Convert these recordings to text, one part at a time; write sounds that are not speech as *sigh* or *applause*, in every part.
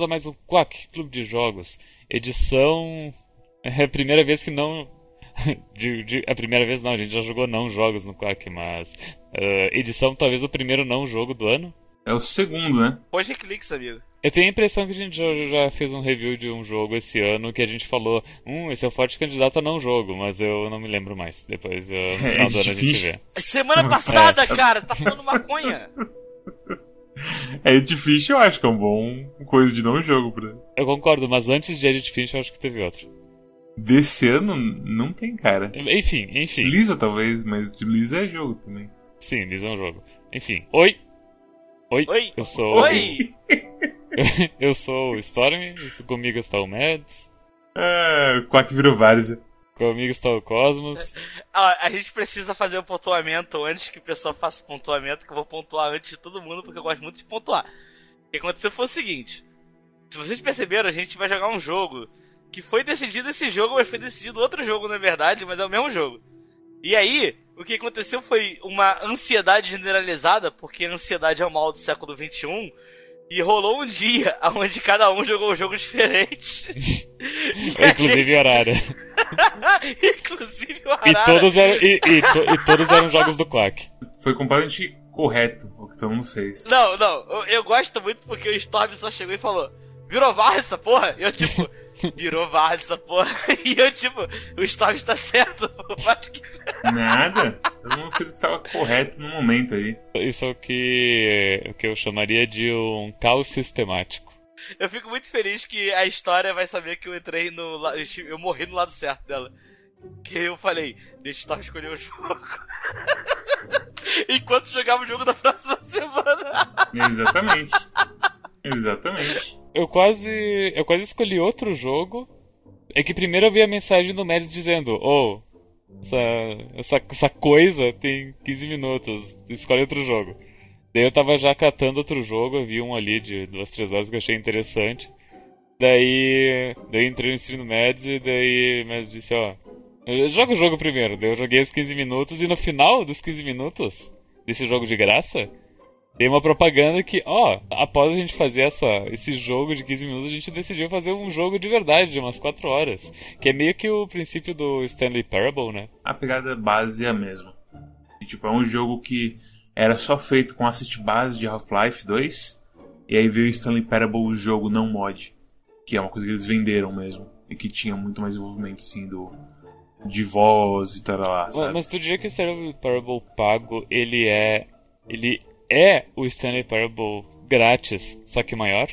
Bem-vindos a mais um Quack Clube de Jogos, edição. É a primeira vez que não. *laughs* de, de, a primeira vez não, a gente já jogou não jogos no Quack, mas. Uh, edição talvez o primeiro não jogo do ano. É o segundo, né? Pode cliques, amigo. Eu tenho a impressão que a gente já, já, fez um review de um jogo esse ano que a gente falou, hum, esse é o forte candidato a não jogo, mas eu não me lembro mais. Depois, uh, no *laughs* final é do ano a gente vê. Semana passada, é. cara, tá falando maconha. *laughs* *laughs* É difícil, eu acho que é um bom coisa de não jogo pra. Eu concordo, mas antes de Edit Finch eu acho que teve outro. Desse ano não tem cara. Enfim, enfim. Lisa talvez, mas de Lisa é jogo também. Sim, Lisa é um jogo. Enfim, oi. Oi. Oi. Eu sou. Oi. *laughs* eu sou o Storm, comigo está o Mads. Ah, o Quack virou Várzea. Comigo está o Cosmos. *laughs* a gente precisa fazer o um pontuamento antes que o pessoal faça o pontuamento, que eu vou pontuar antes de todo mundo, porque eu gosto muito de pontuar. O que aconteceu foi o seguinte: se vocês perceberam, a gente vai jogar um jogo que foi decidido esse jogo, mas foi decidido outro jogo, na verdade, mas é o mesmo jogo. E aí, o que aconteceu foi uma ansiedade generalizada, porque a ansiedade é o mal do século XXI e rolou um dia *laughs* onde cada um jogou um jogo diferente. *laughs* Inclusive horário. *laughs* Inclusive horário. E todos, eram, e, e, to, e, todos eram jogos do Quack. Foi completamente correto o que todo mundo fez. Não, não. Eu, eu gosto muito porque o Storm só chegou e falou: Virou VAR essa porra? E eu tipo. Virou VAR essa porra. *laughs* E eu, tipo, o Storm está certo. *laughs* Nada. Todo mundo fez o que estava correto no momento aí. Isso é o que, o que eu chamaria de um caos sistemático. Eu fico muito feliz que a história vai saber que eu entrei no. Eu morri no lado certo dela. Que eu falei, deixa o Storm escolher o jogo. *laughs* Enquanto jogava o jogo da próxima semana. Exatamente. Exatamente. Eu quase. Eu quase escolhi outro jogo. É que primeiro eu vi a mensagem do Mads dizendo, oh, essa, essa, essa coisa tem 15 minutos, escolhe outro jogo. Daí eu tava já catando outro jogo, eu vi um ali de duas, três horas que eu achei interessante. Daí, daí entrei no stream do Mads e daí o Mads disse, ó, joga o jogo primeiro. Daí eu joguei os 15 minutos e no final dos 15 minutos desse jogo de graça, tem uma propaganda que, ó, após a gente fazer essa, esse jogo de 15 minutos, a gente decidiu fazer um jogo de verdade, de umas 4 horas. Que é meio que o princípio do Stanley Parable, né? A pegada base é a mesma. E, tipo, é um jogo que era só feito com assist base de Half-Life 2. E aí veio o Stanley Parable, o jogo não mod. Que é uma coisa que eles venderam mesmo. E que tinha muito mais envolvimento, sim, do, de voz e tal lá, sabe? Mas tu diria que o Stanley Parable pago, ele é... Ele é o Stanley Parable grátis, só que maior?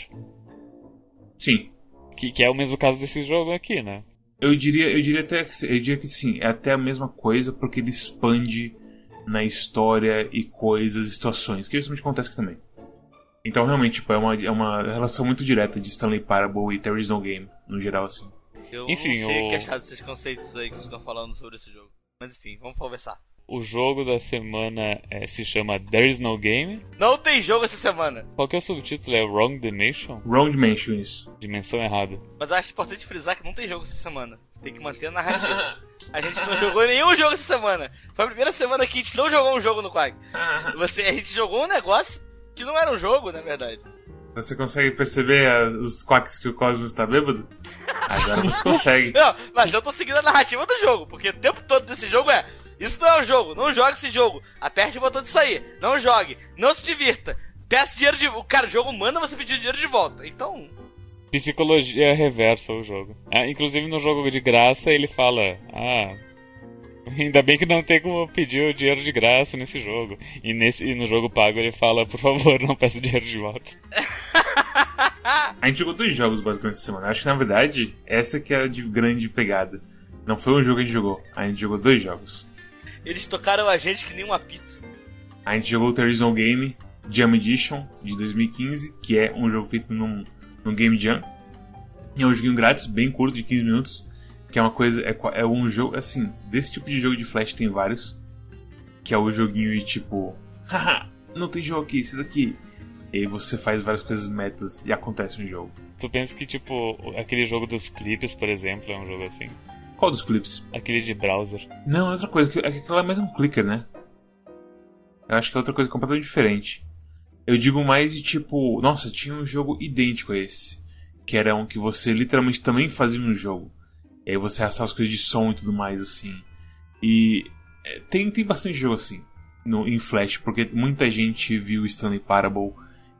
Sim. Que, que é o mesmo caso desse jogo aqui, né? Eu diria, eu diria até eu diria que sim, é até a mesma coisa porque ele expande na história e coisas, situações, que justamente acontece aqui também. Então realmente tipo, é, uma, é uma relação muito direta de Stanley Parable e There Is No Game, no geral assim. Eu enfim, não sei o que achar desses conceitos aí que vocês estão falando sobre esse jogo. Mas enfim, vamos conversar. O jogo da semana é, se chama There Is No Game. Não tem jogo essa semana. Qual que é o subtítulo? É Wrong Dimension? Wrong Dimension, isso. Dimensão errada. Mas acho importante frisar que não tem jogo essa semana. Tem que manter a narrativa. a gente não jogou nenhum jogo essa semana. Foi a primeira semana que a gente não jogou um jogo no Quag. Você, a gente jogou um negócio que não era um jogo, na verdade. Você consegue perceber as, os quacks que o Cosmos está bêbado? Agora você consegue. Não, mas eu tô seguindo a narrativa do jogo, porque o tempo todo desse jogo é isso não é um jogo. Não jogue esse jogo. Aperte o botão de sair. Não jogue. Não se divirta. Peça dinheiro de. O cara, o jogo manda você pedir dinheiro de volta. Então. Psicologia reversa o jogo. Ah, inclusive no jogo de graça ele fala: Ah, ainda bem que não tem como pedir o dinheiro de graça nesse jogo. E, nesse, e no jogo pago ele fala: Por favor, não peça dinheiro de volta. *laughs* a gente jogou dois jogos basicamente essa semana. Acho que na verdade essa que é a de grande pegada. Não foi um jogo que a gente jogou, a gente jogou dois jogos. Eles tocaram a gente que nem um apito. A gente jogou o No Game Jam Edition de 2015, que é um jogo feito num, num Game Jam. E é um joguinho grátis, bem curto, de 15 minutos. Que é uma coisa. É, é um jogo. Assim, desse tipo de jogo de Flash tem vários. Que é o joguinho e tipo. *laughs* Haha, não tem jogo aqui, esse daqui. E aí você faz várias coisas metas e acontece um jogo. Tu pensa que, tipo, aquele jogo dos clipes, por exemplo, é um jogo assim? Qual dos clips? Aquele de browser. Não, é outra coisa. Aquilo é mais um clicker, né? Eu acho que é outra coisa completamente diferente. Eu digo mais de tipo, nossa, tinha um jogo idêntico a esse. Que era um que você literalmente também fazia no jogo. E aí você arrastava as coisas de som e tudo mais, assim. E é, tem, tem bastante jogo assim no, em Flash, porque muita gente viu Stanley Parable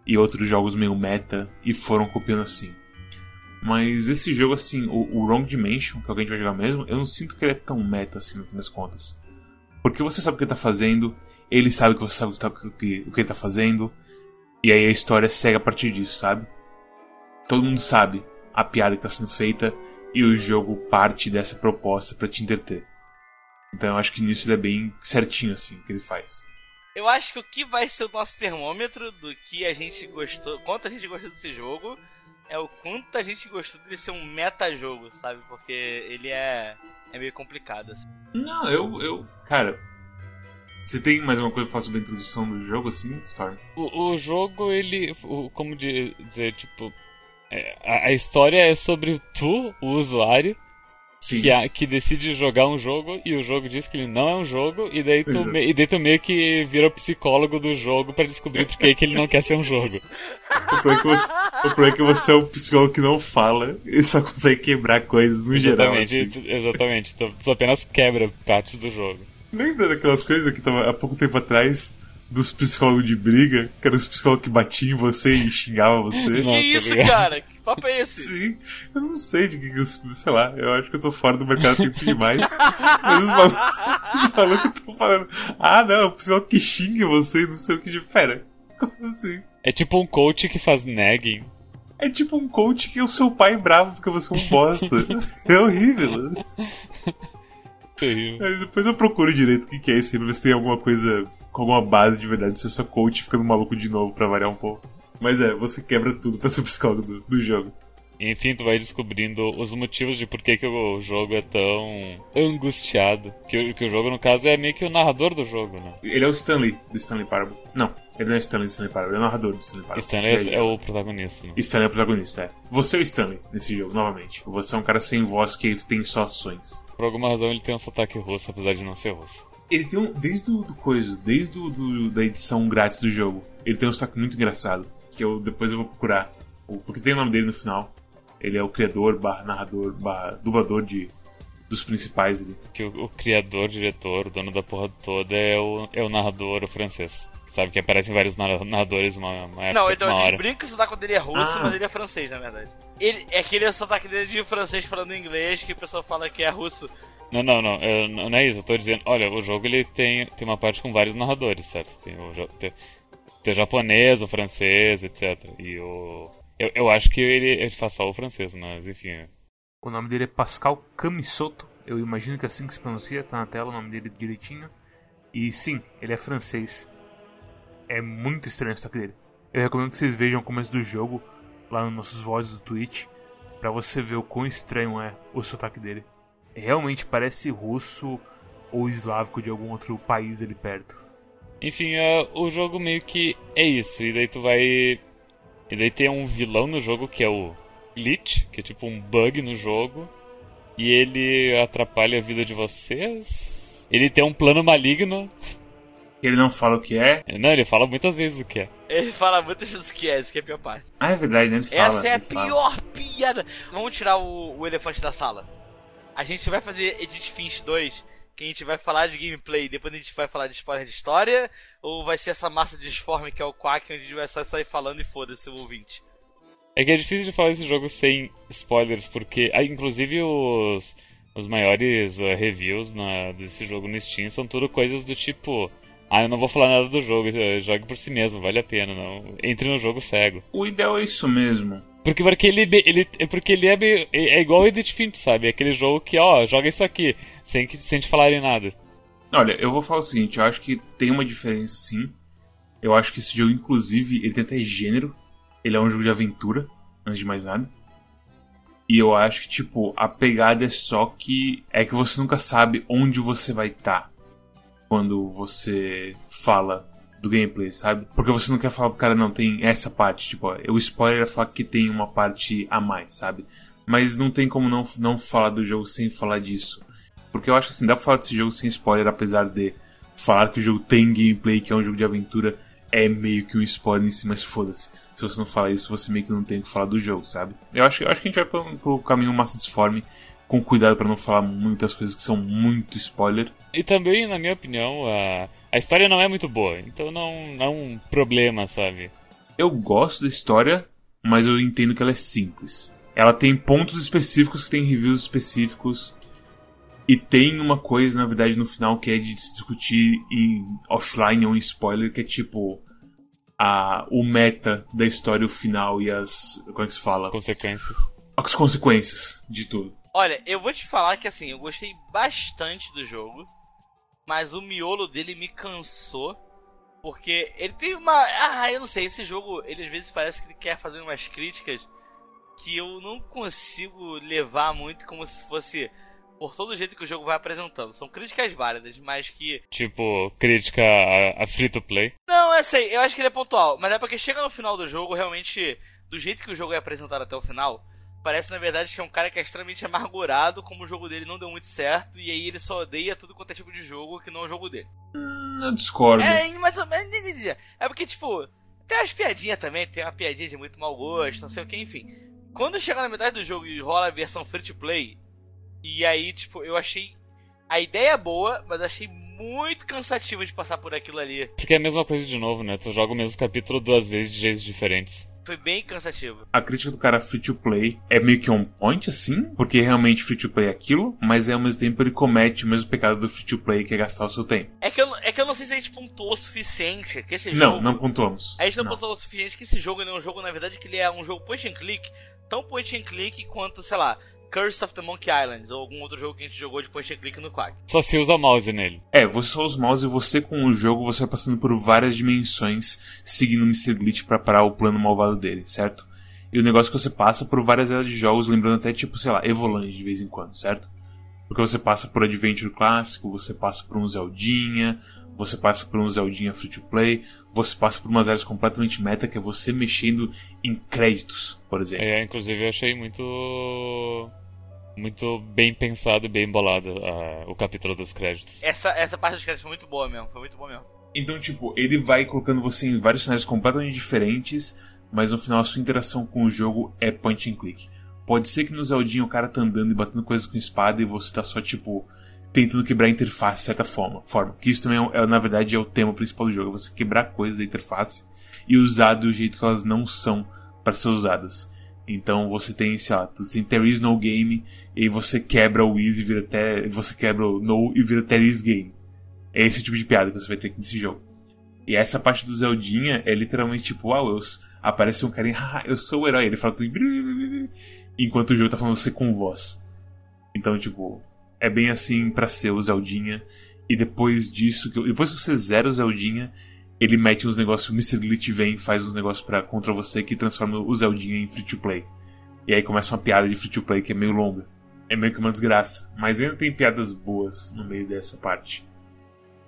e outros jogos meio meta e foram copiando assim. Mas esse jogo, assim, o, o Wrong Dimension, que o que a gente vai jogar mesmo, eu não sinto que ele é tão meta assim no fim das contas. Porque você sabe o que ele tá fazendo, ele sabe que você sabe o que, tá, o que ele tá fazendo, e aí a história segue a partir disso, sabe? Todo mundo sabe a piada que tá sendo feita e o jogo parte dessa proposta para te entreter. Então eu acho que nisso ele é bem certinho assim que ele faz. Eu acho que o que vai ser o nosso termômetro do que a gente gostou, quanto a gente gostou desse jogo, é o quanto a gente gostou dele ser um meta-jogo, sabe? Porque ele é, é meio complicado, assim. Não, eu, eu. Cara. Você tem mais uma coisa pra falar sobre a introdução do jogo, assim, Storm? O, o jogo, ele. O, como dizer, tipo. É, a, a história é sobre tu, o usuário, que, a, que, decide jogar um jogo e o jogo diz que ele não é um jogo, e daí tu, me, e daí tu meio que vira o psicólogo do jogo para descobrir por que ele não quer ser um jogo. O problema, é que você, o problema é que você é um psicólogo que não fala e só consegue quebrar coisas no exatamente, geral. Assim. Exatamente, tu, tu apenas quebra partes do jogo. Lembra daquelas coisas que tava há pouco tempo atrás? Dos psicólogos de briga, que eram os psicólogos que batiam em você e xingavam você. *laughs* Nossa, que isso, ligado? cara? Que papo é esse? Sim, eu não sei de que, que eu, sei lá, eu acho que eu tô fora do mercado tempo demais. mas os *laughs* malucos, malucos estão falando, ah não, o psicólogo que xinga você e não sei o que de. Pera, como assim? É tipo um coach que faz nagging. É tipo um coach que é o seu pai bravo porque você é um bosta. *laughs* é horrível. Aí depois eu procuro direito o que, que é isso aí pra ver se tem alguma coisa com alguma base de verdade. Você é só coach ficando maluco de novo pra variar um pouco. Mas é, você quebra tudo pra ser o psicólogo do, do jogo. Enfim, tu vai descobrindo os motivos de por que, que o jogo é tão angustiado. Que, que o jogo, no caso, é meio que o narrador do jogo, né? Ele é o Stanley, do Stanley Parable. Não, ele não é Stanley do Stanley Parable, ele é o narrador do Stanley Parable. Stanley é, é, o protagonista. Né? Stanley é o protagonista, é. Você é o Stanley nesse jogo, novamente. Você é um cara sem voz que tem só ações. Por alguma razão ele tem um sotaque russo, apesar de não ser russo. Ele tem um. Desde o do coisa, desde do, do, da edição grátis do jogo, ele tem um sotaque muito engraçado. Que eu depois eu vou procurar. Porque tem o nome dele no final. Ele é o criador, barra narrador, barra dublador de, dos principais ali. Que o, o, criador, diretor, o dono da porra toda é o, é o narrador francês. Sabe que aparecem vários narradores uma, uma época, Não, então uma ele brinca que o sotaque dele é russo, ah. mas ele é francês, na verdade. Ele, é que ele é o sotaque dele de francês falando inglês, que a pessoa fala que é russo. Não, não, não, eu, não é isso. Eu tô dizendo, olha, o jogo ele tem, tem uma parte com vários narradores, certo? Tem o, tem, tem o japonês, o francês, etc. E o. Eu, eu acho que ele, ele faz só o francês, mas enfim. O nome dele é Pascal Camisotto. Eu imagino que é assim que se pronuncia, tá na tela o nome dele direitinho. E sim, ele é francês. É muito estranho o sotaque dele. Eu recomendo que vocês vejam o começo do jogo lá nos nossos vozes do Twitch, para você ver o quão estranho é o sotaque dele realmente parece russo ou eslávico de algum outro país ali perto. Enfim, uh, o jogo meio que é isso. E daí tu vai. E daí tem um vilão no jogo que é o Glitch, que é tipo um bug no jogo. E ele atrapalha a vida de vocês. Ele tem um plano maligno. Ele não fala o que é? Não, ele fala muitas vezes o que é. Ele fala muitas vezes o que é, isso que é a pior parte. Ah, é verdade, né? Ele fala, Essa é a pior fala. piada. Vamos tirar o, o elefante da sala. A gente vai fazer Edit Finch 2, que a gente vai falar de gameplay, depois a gente vai falar de spoiler de história, ou vai ser essa massa disforme que é o Quack, onde a gente vai só sair falando e foda-se o ouvinte? É que é difícil de falar esse jogo sem spoilers, porque ah, inclusive os, os maiores uh, reviews na, desse jogo no Steam são tudo coisas do tipo. Ah, eu não vou falar nada do jogo, jogue por si mesmo, vale a pena, não. Entre no jogo cego. O ideal é isso mesmo. Porque, porque ele, ele, porque ele é, meio, é igual o Edit Finch, sabe? É aquele jogo que, ó, joga isso aqui, sem, que, sem te falarem nada. Olha, eu vou falar o seguinte, eu acho que tem uma diferença sim. Eu acho que esse jogo, inclusive, ele tem até gênero. Ele é um jogo de aventura, antes de mais nada. E eu acho que, tipo, a pegada é só que. É que você nunca sabe onde você vai estar tá quando você fala do gameplay, sabe? Porque você não quer falar pro cara, não, tem essa parte, tipo, ó, o spoiler é falar que tem uma parte a mais, sabe? Mas não tem como não, não falar do jogo sem falar disso. Porque eu acho assim, dá pra falar desse jogo sem spoiler, apesar de falar que o jogo tem gameplay, que é um jogo de aventura, é meio que um spoiler em si, mas foda-se. Se você não falar isso, você meio que não tem o que falar do jogo, sabe? Eu acho, eu acho que a gente vai pro, pro caminho Master Disforme com cuidado para não falar muitas coisas que são muito spoiler. E também, na minha opinião, a, a história não é muito boa, então não, não é um problema, sabe? Eu gosto da história, mas eu entendo que ela é simples. Ela tem pontos específicos que tem reviews específicos. E tem uma coisa, na verdade, no final que é de se discutir em offline ou em spoiler, que é tipo a, o meta da história, o final e as. Como é que se fala? Consequências. As consequências de tudo. Olha, eu vou te falar que assim, eu gostei bastante do jogo, mas o miolo dele me cansou. Porque ele tem uma. Ah, eu não sei, esse jogo, ele às vezes parece que ele quer fazer umas críticas que eu não consigo levar muito como se fosse por todo o jeito que o jogo vai apresentando. São críticas válidas, mas que. Tipo, crítica a, a free to play. Não, eu sei, eu acho que ele é pontual, mas é porque chega no final do jogo, realmente, do jeito que o jogo é apresentado até o final, parece na verdade que é um cara que é extremamente amargurado, como o jogo dele não deu muito certo, e aí ele só odeia tudo quanto é tipo de jogo que não é o jogo dele. Hum, eu discordo. É, ou menos. É porque, tipo, tem umas piadinhas também, tem uma piadinha de muito mau gosto, não sei o que, enfim. Quando chega na metade do jogo e rola a versão free to play, e aí, tipo, eu achei a ideia boa, mas achei muito cansativo de passar por aquilo ali. Porque é a mesma coisa de novo, né? Tu joga o mesmo capítulo duas vezes de jeitos diferentes. Foi bem cansativo. A crítica do cara free to play é meio que on point, assim, porque realmente free to play é aquilo, mas ao mesmo tempo ele comete o mesmo pecado do free to play, que é gastar o seu tempo. É que eu, é que eu não sei se a gente pontuou o suficiente que esse não, jogo. Não, não pontuamos. A gente não, não. pontuou o suficiente que esse jogo é um jogo, na verdade, que ele é um jogo point and click, tão point and click quanto, sei lá, Curse of the Monkey Islands ou algum outro jogo que a gente jogou de point and click no Quack. Só se usa mouse nele. É, você só usa mouse e você com o jogo você vai passando por várias dimensões seguindo o Mr. Glitch pra parar o plano malvado dele, certo? E o negócio é que você passa por várias áreas de jogos, lembrando até tipo, sei lá, Evoland de vez em quando, certo? Porque você passa por Adventure clássico, você passa por um Zeldinha, você passa por um Zeldinha free to play, você passa por umas áreas completamente meta, que é você mexendo em créditos, por exemplo. É, inclusive eu achei muito. Muito bem pensado e bem bolado uh, o capítulo dos créditos. Essa, essa parte dos créditos foi muito boa mesmo, foi muito boa mesmo. Então, tipo, ele vai colocando você em vários cenários completamente diferentes, mas no final a sua interação com o jogo é point and click. Pode ser que no Zeldinha o cara tá andando e batendo coisas com espada e você tá só, tipo, tentando quebrar a interface de certa forma. forma. Que isso também, é, na verdade, é o tema principal do jogo. É você quebrar coisas da interface e usar do jeito que elas não são para ser usadas. Então você tem, sei lá, você tem There is no game e você quebra o is e vira até. Você quebra o no e vira There is game. É esse tipo de piada que você vai ter aqui nesse jogo. E essa parte do Zeldinha é literalmente tipo, uau, eu, aparece um carinha, *laughs* ah, eu sou o herói. Ele fala tudo. Enquanto o jogo tá falando você com voz. Então, tipo, é bem assim para ser o Zeldinha. E depois disso, depois que você zera o Zeldinha, ele mete uns negócios, o Mr. Glitch vem faz uns negócios para contra você que transforma o Zeldinha em free to play. E aí começa uma piada de free to play que é meio longa. É meio que uma desgraça. Mas ainda tem piadas boas no meio dessa parte.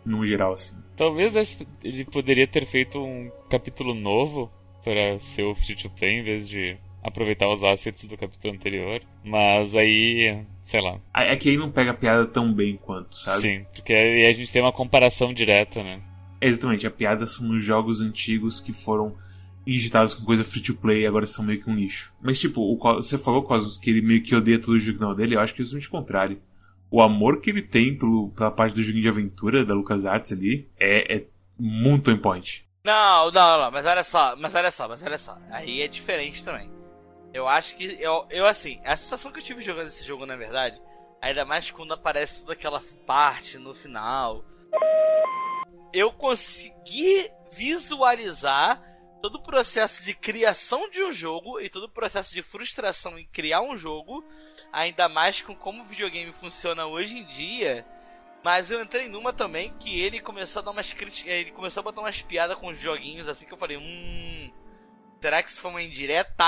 No geral, assim. Talvez ele poderia ter feito um capítulo novo para ser o free to play em vez de aproveitar os assets do capítulo anterior. Mas aí, sei lá. É que aí não pega a piada tão bem quanto, sabe? Sim, porque aí a gente tem uma comparação direta, né? Exatamente, a piada são nos jogos antigos que foram injetados com coisa free to play e agora são meio que um lixo. Mas tipo, o, você falou, Cosmos, que ele meio que odeia todo o jogo dele, eu acho que é exatamente o contrário. O amor que ele tem pelo, pela parte do joguinho de aventura da LucasArts ali é, é muito on point. Não, não, não, mas olha só, mas olha só, mas olha só. Aí é diferente também. Eu acho que. Eu, eu assim, a sensação que eu tive jogando esse jogo, na verdade, ainda mais quando aparece toda aquela parte no final eu consegui visualizar todo o processo de criação de um jogo e todo o processo de frustração em criar um jogo, ainda mais com como o videogame funciona hoje em dia. Mas eu entrei numa também que ele começou a dar umas críticas, ele começou a botar umas piadas com os joguinhos assim que eu falei, hum, será que isso foi uma indireta?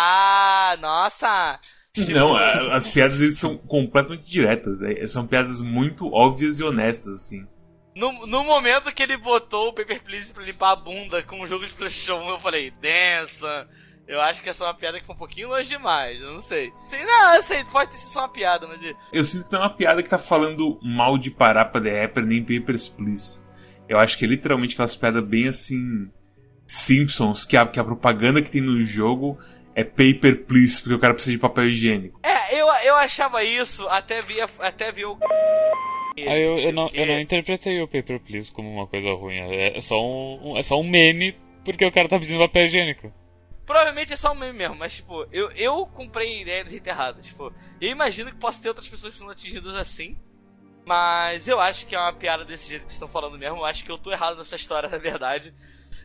Nossa! Tipo... Não, as piadas eles são completamente diretas, é, são piadas muito óbvias e honestas assim. No, no momento que ele botou o Paper Please pra limpar a bunda com o jogo de PlayStation eu falei, densa. Eu acho que essa é uma piada que foi um pouquinho longe demais, eu não sei. sei não, eu sei, pode ter sido só uma piada, mas. Eu sinto que é uma piada que tá falando mal de Parapa The Rapper nem Papers, Please. Eu acho que é literalmente aquelas piadas bem assim. Simpsons, que a, que a propaganda que tem no jogo é paper please, porque o cara precisa de papel higiênico. É, eu, eu achava isso, até vi, até vi o. Ah, eu, eu, não, eu não interpretei o Paper Please como uma coisa ruim. É só um, é só um meme porque o cara tá pedindo papel higiênico. Provavelmente é só um meme mesmo, mas tipo, eu, eu comprei a ideia do jeito errado. Tipo, eu imagino que possa ter outras pessoas sendo atingidas assim. Mas eu acho que é uma piada desse jeito que vocês estão falando mesmo. Eu acho que eu tô errado nessa história, na verdade.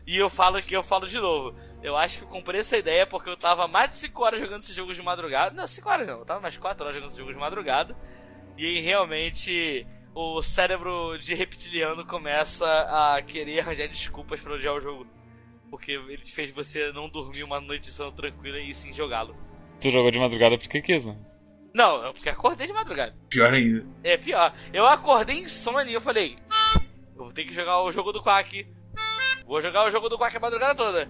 E eu falo que eu falo de novo. Eu acho que eu comprei essa ideia porque eu tava mais de 5 horas jogando esse jogo de madrugada. Não, 5 horas não, eu tava mais 4 horas jogando esse jogo de madrugada. E aí realmente o cérebro de reptiliano começa a querer arranjar desculpas para odiar o jogo. Porque ele fez você não dormir uma noite de sono tranquila e sim jogá-lo. Tu jogou de madrugada porque quis, né? Não, é porque acordei de madrugada. Pior ainda. É pior. Eu acordei em sono e eu falei: Eu vou ter que jogar o jogo do Quack. Vou jogar o jogo do Quack a madrugada toda.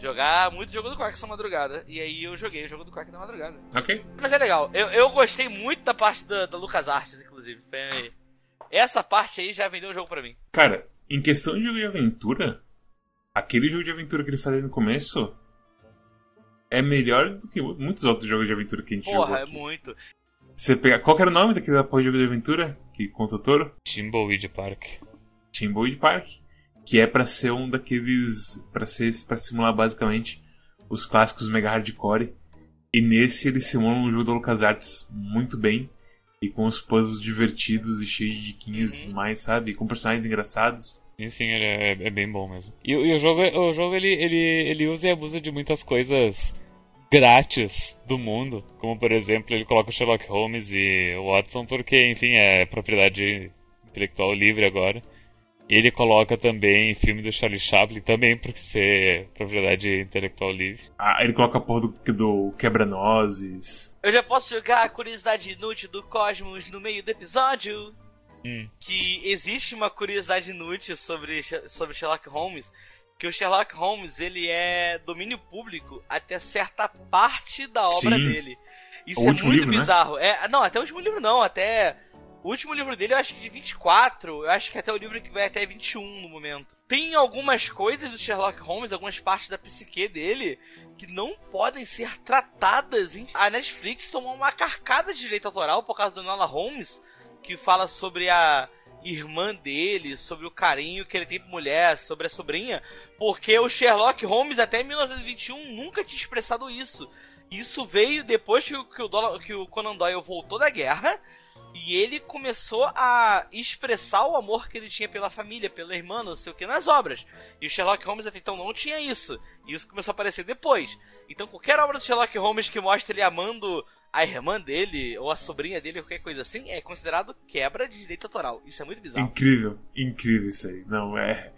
Jogar muito jogo do Quack essa madrugada. E aí eu joguei o jogo do Quack na madrugada. Ok. Mas é legal. Eu, eu gostei muito da parte da, da LucasArts, inclusive. Essa parte aí já vendeu o jogo pra mim. Cara, em questão de jogo de aventura, aquele jogo de aventura que ele fazia no começo é melhor do que muitos outros jogos de aventura que a gente Porra, jogou. é aqui. muito. Você pega... Qual que era o nome daquele porra de jogo de aventura que conta o Toro? Timbleweed Park. Timbleweed Park, que é pra ser um daqueles para ser para simular basicamente os clássicos mega hardcore. E nesse ele simula um jogo da LucasArts muito bem e com os puzzles divertidos e cheios de diquinhas Uhum. e mais, sabe? Com personagens engraçados. Sim, sim, ele é, é bem bom mesmo. E, o- e o jogo, o jogo ele, ele, ele usa e abusa de muitas coisas grátis do mundo. Como, por exemplo, ele coloca Sherlock Holmes e Watson porque, enfim, é propriedade intelectual livre agora. E ele coloca também filme do Charlie Chaplin, também por ser propriedade intelectual livre. Ah, ele coloca a porra do, do quebra-nozes. Eu já posso jogar a curiosidade inútil do Cosmos no meio do episódio? Hum. Que existe uma curiosidade inútil sobre, sobre Sherlock Holmes. Que o Sherlock Holmes ele é domínio público até certa parte da obra Sim. dele. Isso O é último muito livro, né? bizarro. É, não, até o último livro não, até. O último livro dele eu acho que de 24, eu acho que até o livro que vai até 21 no momento. Tem algumas coisas do Sherlock Holmes, algumas partes da psique dele, que não podem ser tratadas. A Netflix tomou uma carcada de direito autoral por causa do Nola Holmes, que fala sobre a irmã dele, sobre o carinho que ele tem por mulher, sobre a sobrinha, porque o Sherlock Holmes até 1921 nunca tinha expressado isso. Isso veio depois que, o- que o, Conan Doyle voltou da guerra e ele começou a expressar o amor que ele tinha pela família, pela irmã, não sei o que, nas obras. E o Sherlock Holmes até então não tinha isso. E isso começou a aparecer depois. Então qualquer obra do Sherlock Holmes que mostre ele amando a irmã dele, ou a sobrinha dele, qualquer coisa assim, é considerado quebra de direito autoral. Isso é muito bizarro. Incrível, incrível isso aí. Não, é.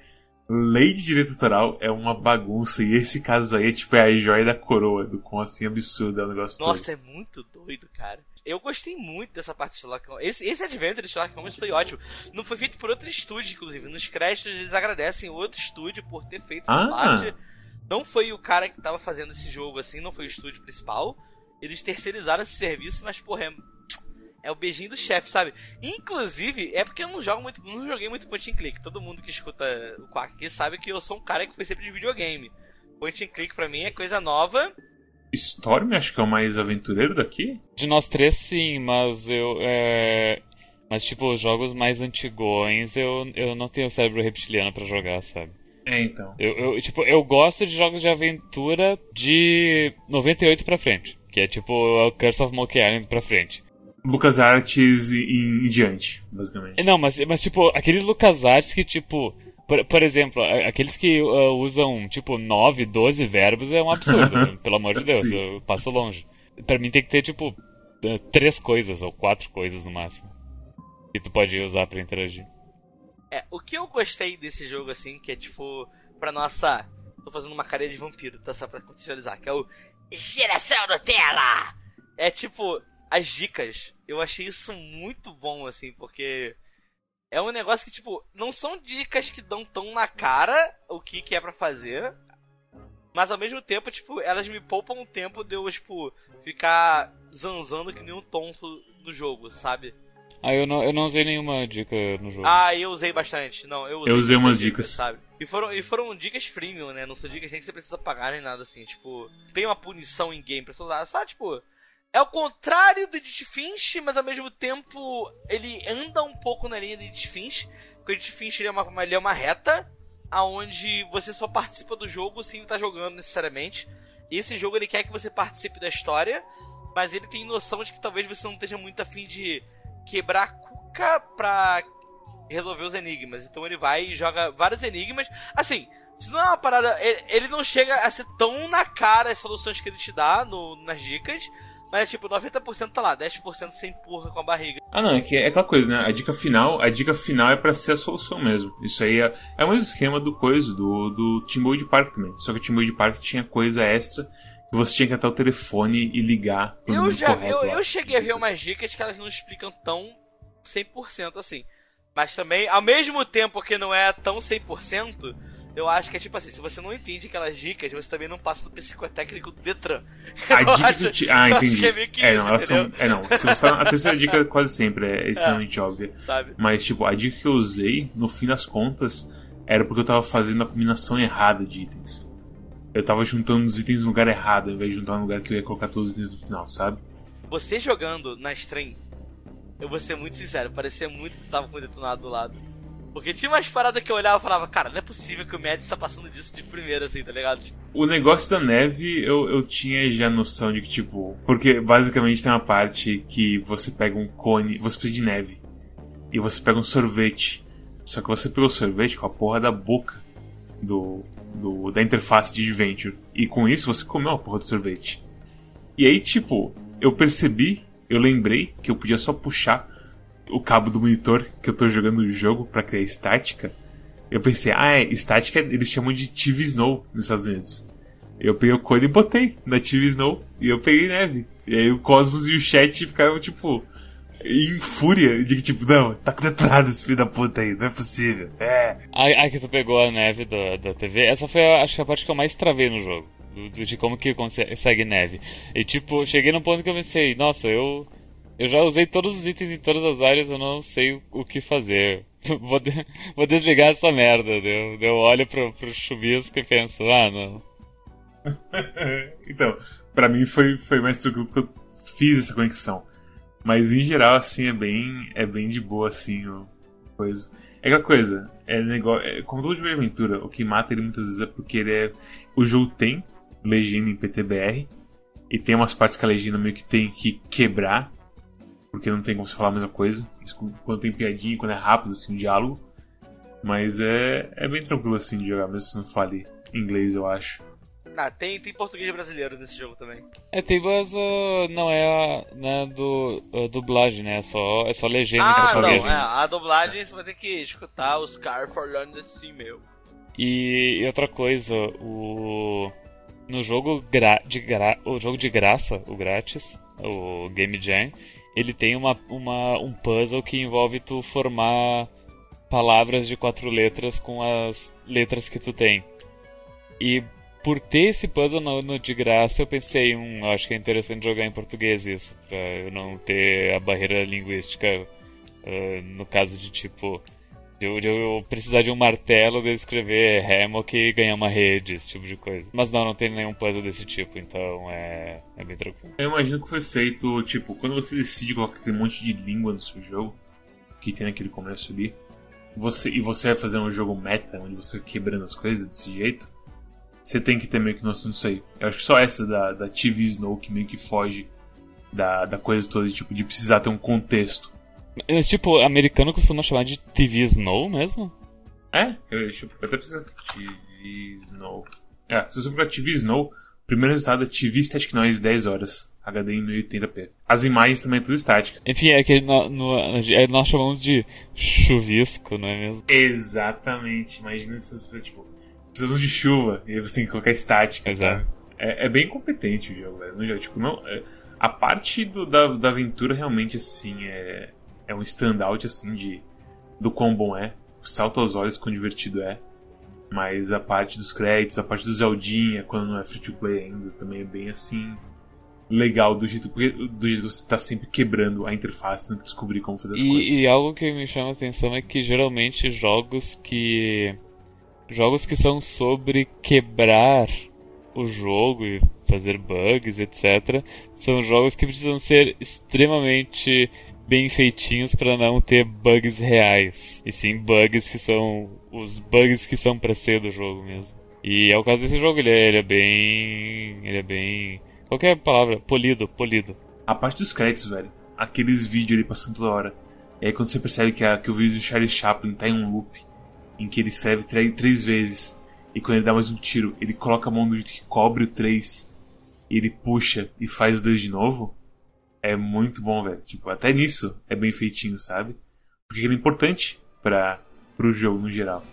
Lei de direito autoral é uma bagunça e esse caso aí, tipo, é a joia da coroa do quão assim absurdo é o negócio todo. Nossa, é muito doido, cara. Eu gostei muito dessa parte de Sherlock Holmes. Esse, esse Adventure de Sherlock Holmes foi ótimo. Não foi feito por outro estúdio, inclusive. Nos créditos eles agradecem outro estúdio por ter feito essa Ah. parte. Não foi o cara que tava fazendo esse jogo assim, não foi o estúdio principal. Eles terceirizaram esse serviço, mas porra, é, é o beijinho do chefe, sabe? Inclusive, é porque eu não jogo muito, não joguei muito point and click. Todo mundo que escuta o Quack aqui sabe que eu sou um cara que foi sempre de videogame. Point and click pra mim é coisa nova. Storm acho que é o mais aventureiro daqui? De nós três, sim, mas eu. É... Mas, tipo, os jogos mais antigões eu, eu não tenho cérebro reptiliano pra jogar, sabe? É, então. Eu, eu, tipo, eu gosto de jogos de aventura de 98 pra frente. Que é tipo o Curse of Monkey Island pra frente. Lucas Artes e, e em diante, basicamente. É, Não, mas, mas tipo, aqueles LucasArts que, tipo. Por, por exemplo, aqueles que ah, usam, tipo, 9, 12 verbos é um absurdo. né? *laughs* Pelo amor de Deus, Sim. eu passo longe. Pra mim tem que ter, tipo, eh, três coisas, ou quatro coisas no máximo. Que tu pode usar pra interagir. É, o que eu gostei desse jogo, assim, que é tipo, pra nossa. Tô fazendo uma carinha de vampiro, tá? Só pra contextualizar, que é o. Geração Nutella! É tipo, as dicas. Eu achei isso muito bom, assim, porque. É um negócio que, tipo, não são dicas que dão tão na cara o que, que é pra fazer. Mas ao mesmo tempo, tipo, elas me poupam um tempo de eu, tipo, ficar zanzando que nem um tonto no jogo, sabe? Ah, eu não, eu não usei nenhuma dica no jogo. Ah, eu usei bastante. Não, eu usei, Eu usei umas dicas. sabe? E foram, e foram dicas freemium, né? Não são dicas nem que você precisa pagar nem nada assim. Tipo, tem uma punição em game pra você usar. Sabe, tipo, é o contrário do Edith Finch, mas ao mesmo tempo ele anda um pouco na linha do Edith Finch. Porque o Edith Finch ele é, uma, ele é uma reta aonde você só participa do jogo sem estar jogando necessariamente. E esse jogo ele quer que você participe da história, mas ele tem noção de que talvez você não esteja muito afim de quebrar a cuca pra resolver os enigmas. Então ele vai e joga vários enigmas. Assim, se não é uma parada. Ele, ele não chega a ser tão na cara as soluções que ele te dá no, nas dicas. Mas tipo, 90% tá lá, 10% você empurra com a barriga. Ah, não, é que é aquela coisa, né? A dica final, a dica final é pra ser a solução mesmo. Isso aí é, é o mesmo esquema do coisa, do, do Teambuild Park também. Só que o Teambuild Park tinha coisa extra que você tinha que até o telefone e ligar Eu já correto eu, eu cheguei a ver umas dicas que elas não explicam tão 100% assim. Mas também, ao mesmo tempo que não é tão 100%, eu acho que é tipo assim, se você não entende aquelas dicas, você também não passa do psicotécnico do Detran. *laughs* A Eu dica acho- que eu te... Ah, *laughs* entendi. que é meio que é, isso, não, elas são... é, não. Se você tá... A terceira dica *laughs* quase sempre é extremamente óbvia. Sabe? Mas, tipo, a dica que eu usei, no fim das contas, era porque eu tava fazendo a combinação errada de itens. Eu tava juntando os itens no lugar errado, ao invés de juntar no lugar que eu ia colocar todos os itens no final, sabe? Você jogando na stream, eu vou ser muito sincero, parecia muito que você tava com o detonado do lado. Porque tinha umas paradas que eu olhava e falava, cara, não é possível que o Mads tá passando disso de primeira, assim, tá ligado? Tipo, O negócio da neve, eu, eu tinha já noção de que, tipo. Porque basicamente tem uma parte que você pega um cone. Você precisa de neve. E você pega um sorvete. Só que você pegou o sorvete com a porra da boca do, do da interface de Adventure. E com isso você comeu a porra do sorvete. E aí, tipo, eu percebi, eu lembrei que eu podia só puxar o cabo do monitor que eu tô jogando o jogo pra criar estática. Eu pensei, ah, é, estática eles chamam de TV Snow nos Estados Unidos. Eu peguei o cone e botei na TV Snow e eu peguei neve. E aí o Cosmos e o chat ficaram, tipo, em fúria de que, tipo, não, tá detonado esse filho da puta aí, não é possível. É. A, a que tu pegou a neve da, da TV, essa foi acho que a parte que eu mais travei no jogo. de como que consegue neve. E tipo, cheguei num ponto que eu pensei, nossa, eu. Eu já usei todos os itens em todas as áreas, eu não sei o, que fazer. *laughs* vou, de- vou desligar essa merda. Eu, eu olho pro, pro chuvisco e penso, ah não. *laughs* então, pra mim foi, foi mais tranquilo porque eu fiz essa conexão. Mas em geral, assim, é bem, é bem de boa, assim, o coisa. É aquela coisa, é negócio. É, como todo jogo de aventura, o que mata ele muitas vezes é porque ele é. O jogo tem legenda em PTBR. E tem umas partes que a legenda meio que tem que quebrar. Porque não tem como você falar a mesma coisa. Isso quando tem piadinha, quando é rápido, assim, o diálogo. Mas é, é bem tranquilo, assim, de jogar, mesmo se não fale inglês, eu acho. ah, tem, tem português brasileiro nesse jogo também. É, tem mas ah, não é a né, do a dublagem, né? É só, é só legenda em Ah, não, é, a dublagem você vai ter que escutar os caras falando assim, meu. E, e outra coisa, o no jogo gra, de gra, o jogo de graça, o grátis, o Game Jam, ele tem uma, uma um puzzle que envolve tu formar palavras de quatro letras com as letras que tu tem. E por ter esse puzzle no, no de graça, eu pensei, hum, acho que é interessante jogar em português isso, pra eu não ter a barreira linguística ah, no caso de tipo de eu, de eu precisar de um martelo de escrever Hammock e ganhar uma rede, esse tipo de coisa. Mas não, não tem nenhum puzzle desse tipo, então é, é bem tranquilo. Eu imagino que foi feito, tipo, quando você decide colocar aquele monte de língua no seu jogo, que tem naquele começo ali, você, e você vai fazer um jogo meta, onde você vai quebrando as coisas desse jeito, você tem que ter meio que noção disso aí. Eu acho que só essa da, da TV Snow que meio que foge da, da coisa toda, tipo, de precisar ter um contexto. Esse tipo, americano costuma chamar de TV Snow mesmo? É, eu, tipo, eu até preciso. TV Snow. É, se você procurar TV Snow, o primeiro resultado é TV Static Noise 10 horas. HD em 1080p. As imagens também é tudo estática. Enfim, é que no, no- é, nós chamamos de chuvisco, não é mesmo? Exatamente. Imagina se você, tipo, precisando de chuva e aí você tem que colocar estática. Exato. É, é bem competente o jogo, velho. Tipo, não, é- a parte do- da, da aventura realmente, assim, é, é um standout, assim, de, do quão bom é. Salta aos olhos quão divertido é. Mas a parte dos créditos, a parte do Zeldinha, quando não é free to play ainda, também é bem assim. legal do jeito, do jeito que você está sempre quebrando a interface, tendo que descobrir como fazer as e, coisas. E algo que me chama a atenção é que geralmente jogos que. Jogos que são sobre quebrar o jogo e fazer bugs, etc., são jogos que precisam ser extremamente bem feitinhos para não ter bugs reais, e sim bugs que são os bugs que são para ser do jogo mesmo. E é o caso desse jogo, ele é, ele é bem. Ele é bem. Qualquer palavra, polido, polido. A parte dos créditos, velho. Aqueles vídeos ali passando toda hora. E aí quando você percebe que, a, que o vídeo do Charlie Chaplin tá em um loop, em que ele escreve três vezes, e quando ele dá mais um tiro, ele coloca a mão no jeito que cobre o 3, e ele puxa e faz o 2 de novo, é muito bom, velho. Tipo, até nisso é bem feitinho, sabe? Porque ele é importante para pro jogo no geral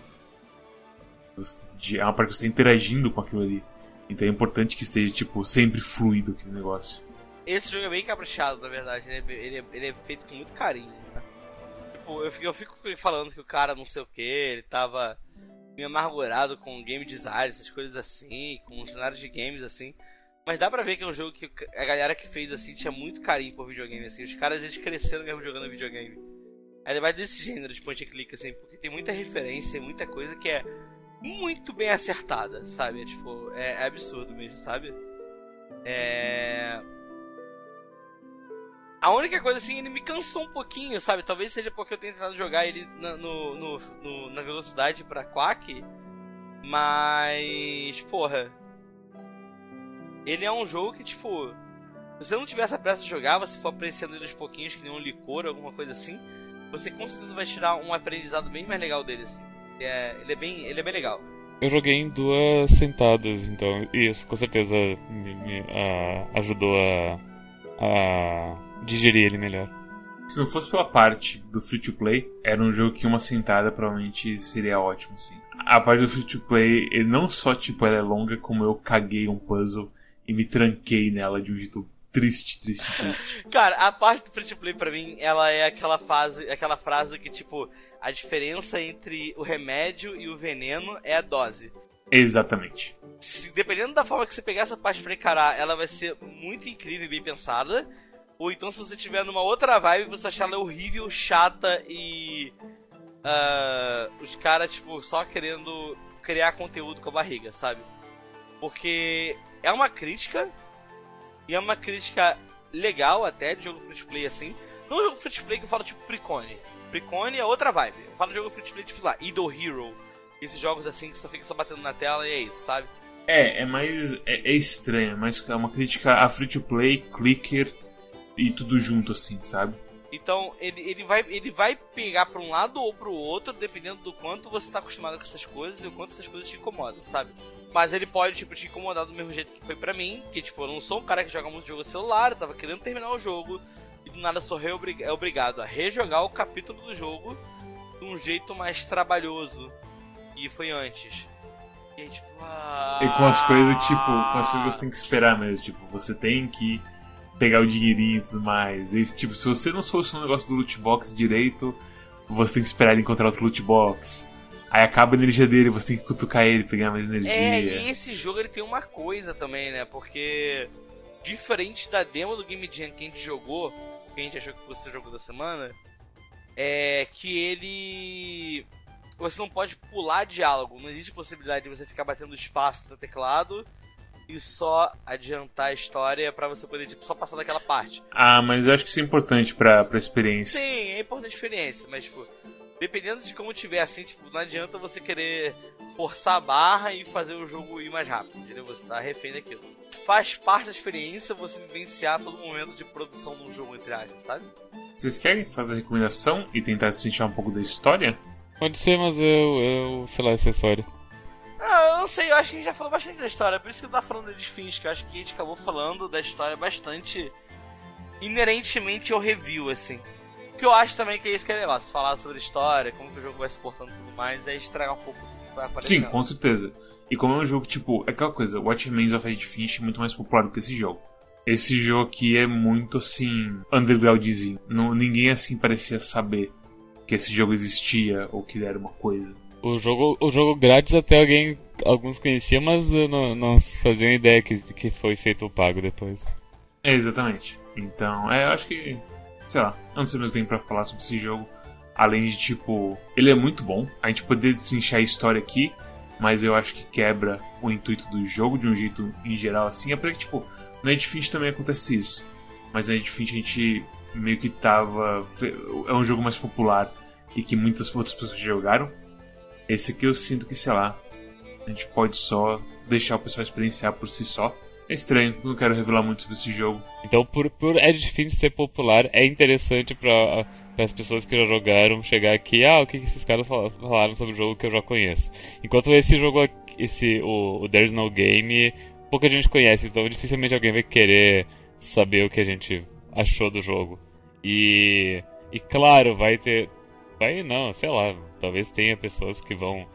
é uma parte que você está interagindo com aquilo ali. Então é importante que esteja, tipo, sempre fluido aquele negócio. Esse jogo é bem caprichado, na verdade. Ele é, ele é, ele é feito com muito carinho, né? Tipo, eu fico, eu fico falando que o cara não sei o que, ele tava meio amargurado com game design, essas coisas assim, com cenários de games assim. Mas dá pra ver que é um jogo que a galera que fez assim tinha muito carinho por videogame, assim. Os caras eles cresceram mesmo jogando videogame. Ainda mais desse gênero de point and click, assim, porque tem muita referência, muita coisa que é muito bem acertada, sabe? É, tipo, é, é absurdo mesmo, sabe? É. A única coisa assim, ele me cansou um pouquinho, sabe? Talvez seja porque eu tenho tentado jogar ele na, no, no, no, na velocidade pra Quack. Mas. Porra. Ele é um jogo que, tipo. Se você não tiver essa pressa de jogar, você for apreciando ele aos pouquinhos, que nem um licor, alguma coisa assim, você com certeza vai tirar um aprendizado bem mais legal dele, assim. É, ele, é bem, ele é bem legal. Eu joguei em duas sentadas, então isso com certeza me, me a, ajudou a, a digerir ele melhor. Se não fosse pela parte do free to play, era um jogo que uma sentada provavelmente seria ótimo, sim. A parte do free to play, ele não só tipo ela é longa, como eu caguei um puzzle e me tranquei nela de um jeito triste, triste, triste. *laughs* Cara, a parte do free to play para mim, ela é aquela fase, aquela frase que tipo a diferença entre o remédio e o veneno é a dose. Exatamente. Se, dependendo da forma que você pegar essa parte pra encarar, ela vai ser muito incrível e bem pensada. Ou então, se você tiver numa outra vibe, você achar ela horrível, chata e. Uh, os caras, tipo, só querendo criar conteúdo com a barriga, sabe? Porque é uma crítica. E é uma crítica legal até de jogo free play assim. Não jogo free play que eu falo tipo Precone. Precone é outra vibe. Eu falo de jogo free play tipo lá, Idol Hero. Esses jogos assim que só fica só batendo na tela e é isso, sabe? É, é mais. É, é estranho, é mais é uma crítica a free to play, clicker e tudo junto assim, sabe? Então ele, ele, vai, ele vai pegar pra um lado ou pro outro, dependendo do quanto você tá acostumado com essas coisas e o quanto essas coisas te incomodam, sabe? Mas ele pode, tipo, te incomodar do mesmo jeito que foi pra mim, que tipo, eu não sou um cara que joga muito jogo celular, eu tava querendo terminar o jogo, e do nada sou é obrigado a rejogar o capítulo do jogo de um jeito mais trabalhoso que foi antes. E, tipo, ah... e com as coisas, tipo, com as coisas que você tem que esperar mesmo, tipo, você tem que pegar o dinheirinho e tudo mais. E, tipo, se você não solucionar o negócio do loot box direito, você tem que esperar ele encontrar outro loot box. Aí acaba a energia dele, você tem que cutucar ele, pegar mais energia. É, e esse jogo ele tem uma coisa também, né? Porque diferente da demo do Game Jam que a gente jogou, que a gente achou que fosse o jogo da semana, é que ele. Você não pode pular diálogo, não existe possibilidade de você ficar batendo espaço no teclado e só adiantar a história para você poder tipo, só passar daquela parte. Ah, mas eu acho que isso é importante pra, pra experiência. Sim, é importante a experiência, mas tipo, dependendo de como tiver assim, tipo, não adianta você querer forçar a barra e fazer o jogo ir mais rápido, entendeu? Você tá refém daquilo. Faz parte da experiência você vivenciar todo momento de produção de um jogo, entre aspas, sabe? Vocês querem fazer a recomendação e tentar se um pouco da história? Pode ser, mas eu, eu sei lá essa história. Ah, eu não sei, eu acho que a gente já falou bastante da história, por isso que eu tava falando de fins, que eu acho que a gente acabou falando da história bastante inerentemente ao review, assim que eu acho também que é isso que é legal. Se falar sobre história, como que o jogo vai se portando e tudo mais, é estragar um pouco o que vai aparecendo. Sim, com certeza. E como é um jogo, tipo, é aquela coisa, Watchmen of Edge Finch é muito mais popular do que esse jogo. Esse jogo aqui é muito, assim, undergroundzinho. Não, ninguém, assim, parecia saber que esse jogo existia ou que ele era uma coisa. O jogo, o jogo grátis até alguém, alguns conheciam, mas não, não se faziam ideia que, que foi feito o pago depois. É, exatamente. Então, é, eu acho que. Sei lá, não sei mais o que tem pra falar sobre esse jogo. Além de, tipo, ele é muito bom. A gente poderia destrinchar a história aqui, mas eu acho que quebra o intuito do jogo de um jeito em geral assim. É porque, tipo, no Edge também acontece isso. Mas no Edge a gente meio que tava. É um jogo mais popular e que muitas outras pessoas jogaram. Esse aqui eu sinto que, sei lá, a gente pode só deixar o pessoal experienciar por si só. É estranho, não quero revelar muito sobre esse jogo. Então, por, por Edge Finch ser popular, é interessante para as pessoas que já jogaram chegar aqui, ah, o que, que esses caras falaram sobre o jogo que eu já conheço. Enquanto esse jogo, esse, o, o There's No Game, pouca gente conhece, então dificilmente alguém vai querer saber o que a gente achou do jogo. E, e claro, vai ter. Vai não, sei lá, talvez tenha pessoas que vão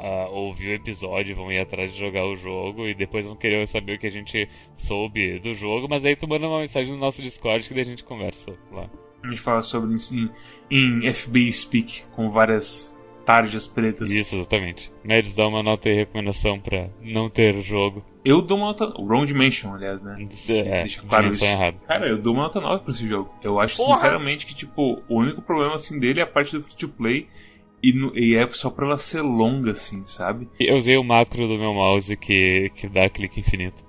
uh, ouvir o episódio, vão ir atrás de jogar o jogo e depois vão querer saber o que a gente soube do jogo, mas aí tu manda uma mensagem no nosso Discord que daí a gente conversa lá. A gente fala sobre isso em, em FBI Speak, com várias tarjas pretas. Isso, exatamente. Nerds dá uma nota e recomendação pra não ter o jogo. Eu dou uma nota. O Wrong Dimension, aliás, né? É, Deixa claro isso. Errado. Cara, eu dou uma nota 9 pra esse jogo. Eu acho, Porra. sinceramente, que, tipo, o único problema, assim, dele é a parte do free to play e, no, e, é só pra ela ser longa, assim, sabe? *laughs* Eu usei o macro do meu mouse que, que dá clique infinito.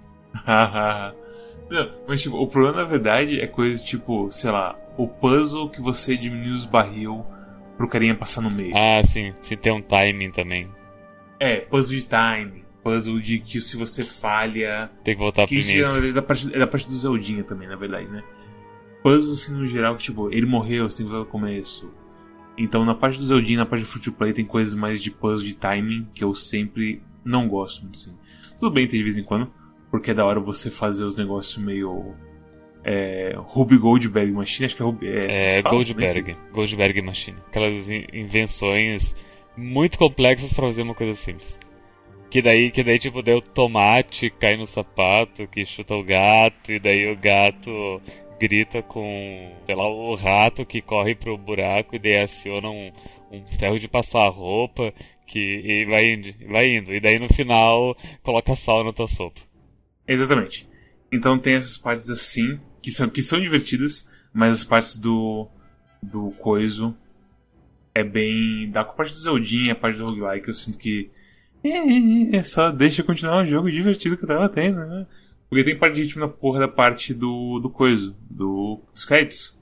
Não, mas tipo, o problema na verdade é coisa tipo, sei lá, o puzzle que você diminui os barril pro carinha passar no meio. Ah, sim, se tem um timing também. É, puzzle de timing. Puzzle de que se você falha. Tem que voltar que pro início. É da, parte, é da parte do Zeldinha também, na verdade, né? Puzzle assim no geral que, tipo, ele morreu, você tem que voltar do começo. Então, na parte do Zeldin, na parte do Free to Play, tem coisas mais de puzzle de timing que eu sempre não gosto muito assim. Tudo bem, tem de vez em quando, porque é da hora você fazer os negócios meio. É, Ruby Goldberg Machine, acho que é Ruby. É, é Goldberg. Goldberg Machine. Aquelas invenções muito complexas para fazer uma coisa simples. Que daí, que daí, tipo, deu tomate, cai no sapato, que chuta o gato, e daí o gato grita com, sei lá, o rato que corre pro buraco e daí aciona um, um ferro de passar roupa que, e vai indo, vai indo. E daí no final coloca sal na tua sopa. Exatamente. Então tem essas partes assim, que são, que são divertidas, mas as partes do, do coiso é bem. Da parte do Zeldin a parte do roguelike, eu sinto que. É, é, só deixa continuar um jogo divertido que eu tava tendo, né? Porque tem parte ritmo na porra da parte do, do coiso, do, dos créditos.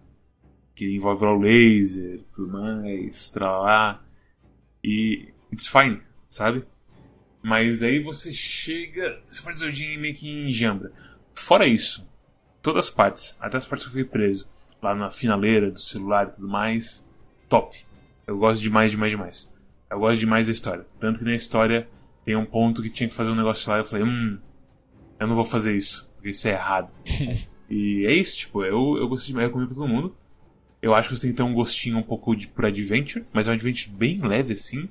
Que envolve o laser, tudo mais, lá. E it's fine, sabe? Mas aí você chega. Essa parte do dia meio que enjambra. Fora isso, todas as partes, até as partes que eu fui preso, lá na finaleira do celular e tudo mais, top. Eu gosto demais, demais, demais. Eu gosto demais da história. Tanto que na história tem um ponto que tinha que fazer um negócio lá e eu falei, hum, eu não vou fazer isso, porque isso é errado. *laughs* e é isso, tipo, eu, eu gostei demais, eu comi pra todo mundo. Eu acho que você tem que ter um gostinho um pouco de por adventure, mas é um adventure bem leve assim.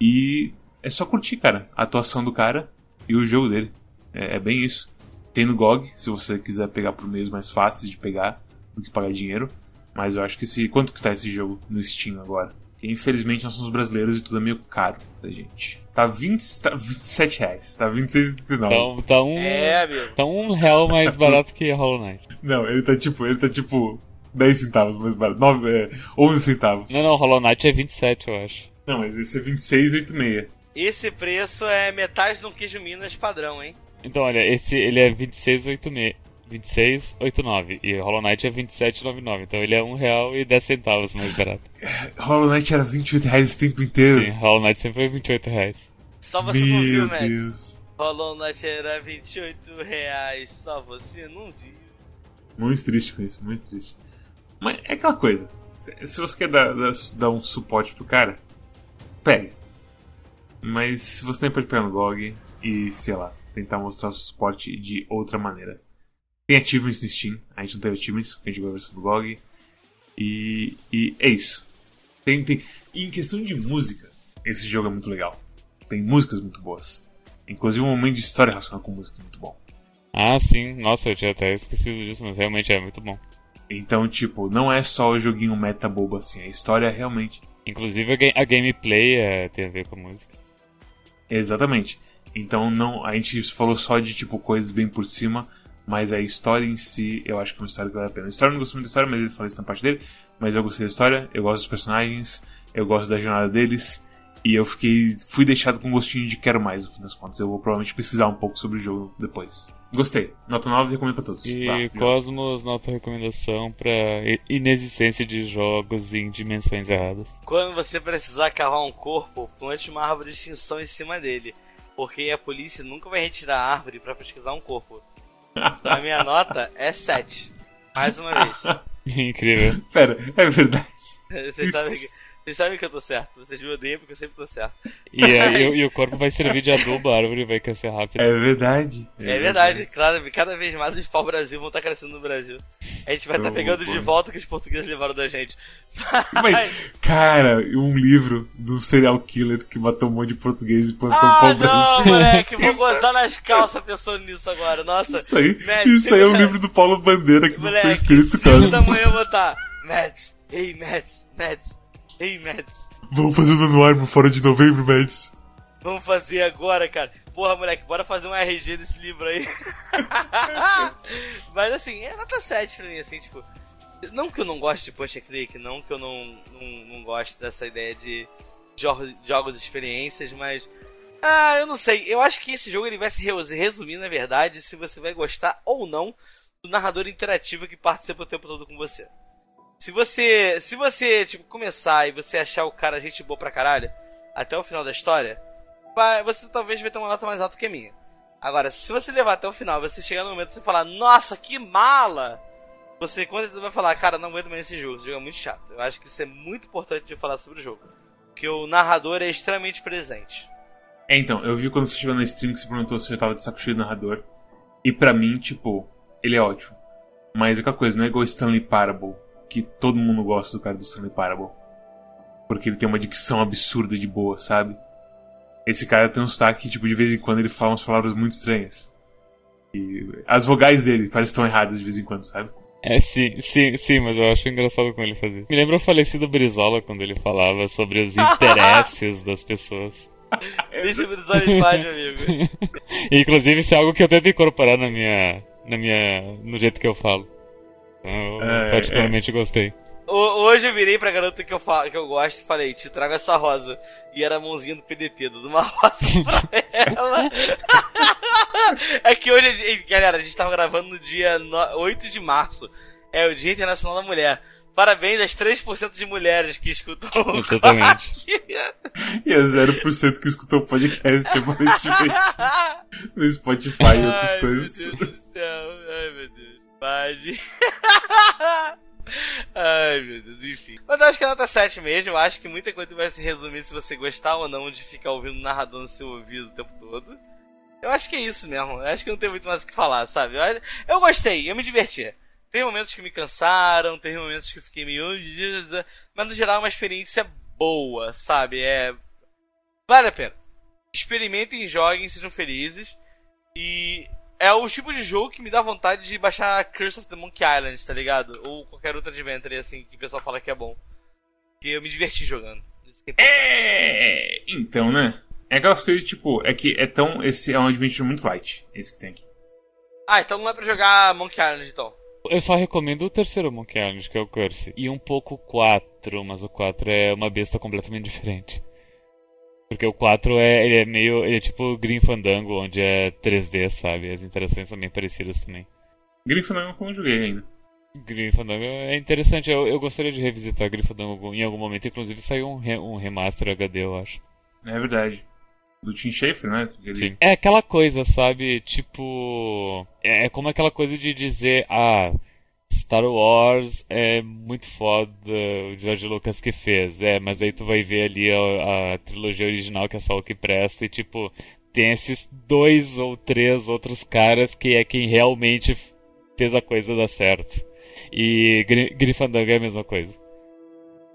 E é só curtir, cara, a atuação do cara e o jogo dele. É, é bem isso. Tem no GOG, se você quiser pegar por meios mais fáceis de pegar do que pagar dinheiro. Mas eu acho que esse. Quanto que tá esse jogo no Steam agora? Que infelizmente nós somos brasileiros e tudo é meio caro pra gente. Tá, 20, tá 27 reais, tá 26,39. Então, tá um, é, amigo. Tá um real mais barato que Hollow Knight. Não, ele tá tipo, ele tá tipo 10 centavos mais barato. 9, é, 11 centavos. Não, não, Hollow Knight é 27, eu acho. Não, mas esse é 26,86. Esse preço é metade de um queijo Minas padrão, hein? Então, olha, esse ele é 26,86. 26,89 e Hollow Knight é 27,99. Então ele é um real e 10 centavos mais barato. *laughs* Hollow Knight era 28 reais o tempo inteiro. Sim, Hollow Knight sempre foi 28 reais. Só você Meu não viu, Matt. Deus. Hollow Knight era 28 reais, só você não viu. Muito triste com isso, muito triste. Mas é aquela coisa. Se você quer dar, dar, dar um suporte pro cara, pegue. Mas se você tem pode pegar no GOG e, sei lá, tentar mostrar o suporte de outra maneira. Tem achievements no Steam, a gente não teve achievements, porque a gente jogou a versão do GOG. E, e é isso. Tem, tem, e em questão de música, esse jogo é muito legal. Tem músicas muito boas. Inclusive um momento de história relacionado com música é muito bom. Ah, sim. Nossa, eu tinha até esquecido disso, mas realmente é muito bom. Então, tipo, não é só o joguinho meta bobo assim, a história é realmente. Inclusive a, ga a gameplay é, tem a ver com a música. Exatamente. Então não, a gente falou só de tipo coisas bem por cima, Mas a história em si, eu acho que é uma história que vale a pena. A história eu não gostei muito da história, mas ele fala isso na parte dele. Mas eu gostei da história, eu gosto dos personagens, eu gosto da jornada deles. E eu fiquei. fui deixado com um gostinho de quero mais, no fim das contas. Eu vou provavelmente pesquisar um pouco sobre o jogo depois. Gostei. Nota 9 recomendo pra todos. E Vá, Cosmos, nota recomendação pra inexistência de jogos em dimensões erradas. Quando você precisar cavar um corpo, plante uma árvore de extinção em cima dele. Porque a polícia nunca vai retirar a árvore pra pesquisar um corpo. A minha nota é 7. Mais uma vez. *laughs* Incrível. Pera, é verdade. Vocês sabem, que, vocês sabem que eu tô certo. Vocês me odeiam porque eu sempre tô certo. E, *laughs* aí, e o corpo vai servir de adubo, a árvore vai crescer rápido. É verdade. É, verdade, claro, cada vez mais os pau-brasil vão estar crescendo no Brasil. A gente vai estar Eu pegando de volta o que os portugueses levaram da gente. Mas, cara, um livro do serial killer que matou um monte de português e plantou um Ah, pau não, Brasil. moleque, vou gozar nas calças pensando nisso agora. Nossa, Isso aí, Mads, isso aí é um moleque, livro do Paulo Bandeira que não foi Moleque, escrito, 5 cara. da manhã eu vou estar. Mads, ei, Mads, Mads, ei, Mads. Vamos fazer o Dano Armo fora de novembro, Mads. Vamos fazer agora, cara. Porra, moleque, bora fazer um RG desse livro aí. *laughs* Mas assim, é nota 7 pra mim, assim, tipo. Não que eu não goste de point and click, não que eu não, não, não goste dessa ideia de jogos, jogos e experiências, mas. Ah, eu não sei. Eu acho que esse jogo ele vai se re- resumir, na verdade, se você vai gostar ou não do narrador interativo que participa o tempo todo com você. Se você, se você tipo começar e você achar o cara gente boa pra caralho até o final da história, você talvez vai ter uma nota mais alta que a minha. Agora, se você levar até o final, você chegar no momento e falar, nossa, que mala! Você com certeza vai falar, cara, não aguento mais esse jogo, esse jogo é muito chato. Eu acho que isso é muito importante de falar sobre o jogo. Porque o narrador é extremamente presente. É, então, eu vi quando você chegou na stream que você perguntou se eu tava de saco cheio do narrador. E pra mim, tipo, ele é ótimo. Mas é aquela coisa, não é igual Stanley Parable, que todo mundo gosta do cara do Stanley Parable. Porque ele tem uma dicção absurda de boa, sabe? Esse cara tem um sotaque que, tipo, de vez em quando ele fala umas palavras muito estranhas. E as vogais dele parecem tão erradas de vez em quando, sabe? É, sim, sim, sim, mas eu acho engraçado como ele fazia. Me lembra o falecido Brizola quando ele falava sobre os *laughs* interesses das pessoas. *laughs* Deixa eu visualizar, meu amigo. E, *laughs* inclusive, isso é algo que eu tento incorporar na minha. na minha. no jeito que eu falo. Eu É, particularmente gostei. Ho- Hoje eu virei pra garota que eu, fa- que eu gosto e falei, te trago essa rosa. E era a mãozinha do PDT, dando uma *laughs* rosa pra ela. é que hoje, a galera, a gente tava gravando no dia no- 8 de março. É o Dia Internacional da Mulher. Parabéns às 3% de mulheres que escutam o Exatamente. *laughs* E é 0% que escutou o podcast, aparentemente. *laughs* No Spotify e outras Ai, coisas. Meu Deus do céu. Ai, meu Deus. Mas... *laughs* Ai, meu Deus, enfim. Mas eu acho que é nota 7 mesmo. Eu acho que muita coisa vai se resumir se você gostar ou não de ficar ouvindo o narrador no seu ouvido o tempo todo. Eu acho que é isso mesmo. Eu acho que não tem muito mais o que falar, sabe? Eu, eu gostei, eu me diverti. Tem momentos que me cansaram, tem momentos que eu fiquei meio. Mas no geral é uma experiência boa, sabe? É. Vale a pena. Experimentem, joguem, sejam felizes. E é o tipo de jogo que me dá vontade de baixar Curse of the Monkey Island, tá ligado? Ou qualquer outro adventure assim que o pessoal fala que é bom. Que eu me diverti jogando. Isso que é. É, então, né? É aquelas coisas tipo, é que é tão. Esse é um adventure muito light, esse que tem aqui. Ah, então não é pra jogar Monkey Island então. Eu só recomendo o terceiro Monkey Island, que é o Curse. E um pouco o 4, mas o 4 é uma besta completamente diferente. Porque o 4 é, ele é meio. Ele é tipo Green Fandango, onde é 3D, sabe? As interações são bem parecidas também. Green Fandango eu não joguei ainda. Green Fandango é interessante, eu, eu gostaria de revisitar Green Fandango em algum momento, inclusive saiu um, re- um remaster HD, eu acho. É verdade. Do Tim Schafer, né? Sim. É aquela coisa, sabe? Tipo. É é como aquela coisa de dizer, ah, Star Wars é muito foda, o George Lucas que fez. É, mas aí tu vai ver ali a, a trilogia original que é só o que presta e tipo. Tem esses dois ou três outros caras que é quem realmente fez a coisa dar certo. E Gri- Grifandango é a mesma coisa.